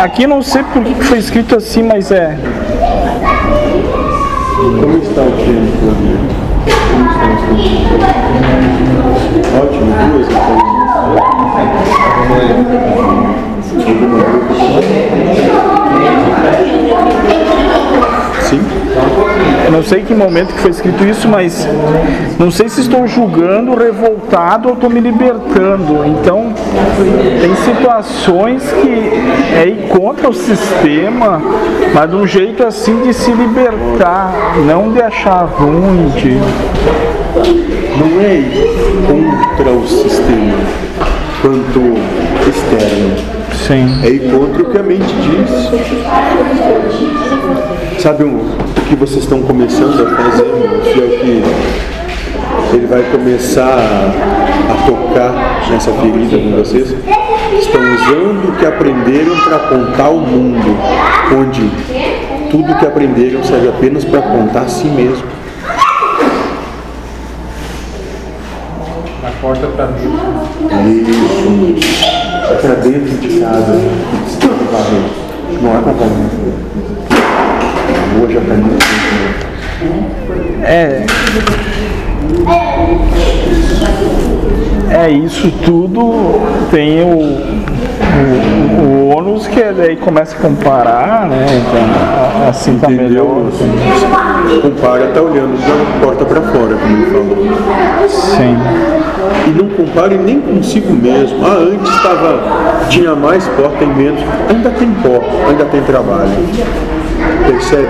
Aqui não sei por que foi escrito assim, mas é. Como está o sei que momento que foi escrito isso, mas não sei se estou julgando, revoltado ou estou me libertando. Então, tem situações que é ir contra o sistema, mas de um jeito assim de se libertar, não de achar ruim, de... Não é ir contra o sistema quanto externo. Sim. É ir contra o que a mente diz. Sabe o que vocês estão começando a fazer, irmãos? É o que ele vai começar a, a tocar nessa ferida com vocês. Estão usando o que aprenderam para apontar o mundo, onde tudo que aprenderam serve apenas para apontar a si mesmo. Na porta para mim. Isso. É para dentro de casa. Não é para. Hoje está muito É. É, isso tudo tem o, o, o é daí começa a comparar, né? Então, assim tá melhor. Entendeu? Compara, tá olhando da porta para fora, como ele falou. Sim. E não compare nem consigo mesmo. Ah, antes estava, tinha mais porta e menos. Ainda tem porta, ainda tem trabalho. Percebe?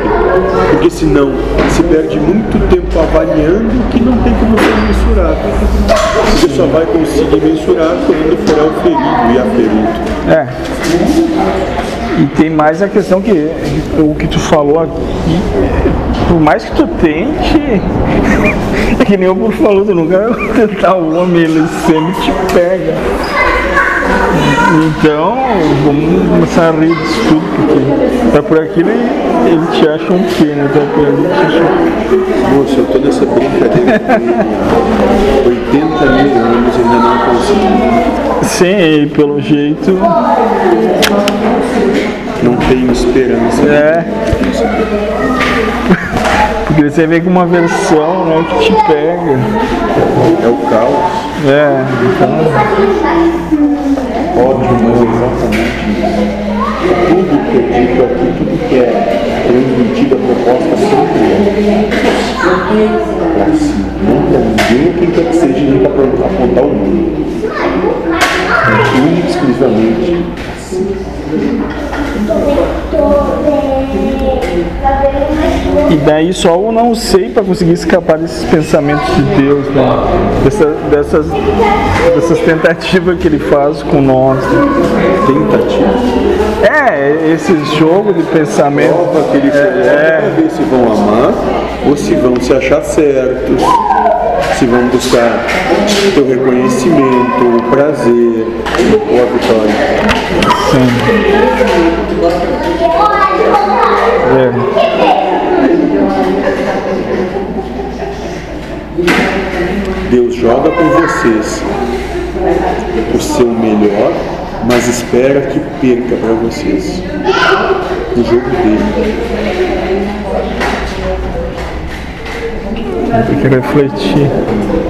Porque senão se perde muito tempo avaliando o que não tem como ser mensurado. Você só vai conseguir mensurar quando for auferido e aferido. É. E tem mais a questão que o que tu falou aqui, por mais que tu tente, é que nem o Bruno falou, tu nunca tentar o homem, ele sempre te pega. Então, vamos começar a rir disso tudo, porque tá por aqui ele, ele te acha um quê, né? Tá por ali, ele te acha Moço, eu tô nessa brincadeira com ele há 80 mil anos ainda não consegui. Sim, e pelo jeito. Não tenho esperança. É. Porque você vem com uma versão né, que te pega. É o caos. É, então. Ódio, mas exatamente isso. Tudo que é dito aqui, tudo que é transmitido, a proposta sempre é para si, não para ninguém quem quer que seja, nem para apontar o mundo. É e exclusivamente. E daí só o não sei para conseguir escapar desses pensamentos de Deus, né? Dessa, dessas, dessas tentativas que ele faz com nós. Tentativa. É, esse jogo de pensamento. Prova que ele É. para ver se vão amar ou se vão se achar certos, se vão buscar teu reconhecimento, o prazer ou a vitória. É. Deus joga com vocês o seu melhor, mas espera que perca para vocês. O jogo dele. Tem que refletir.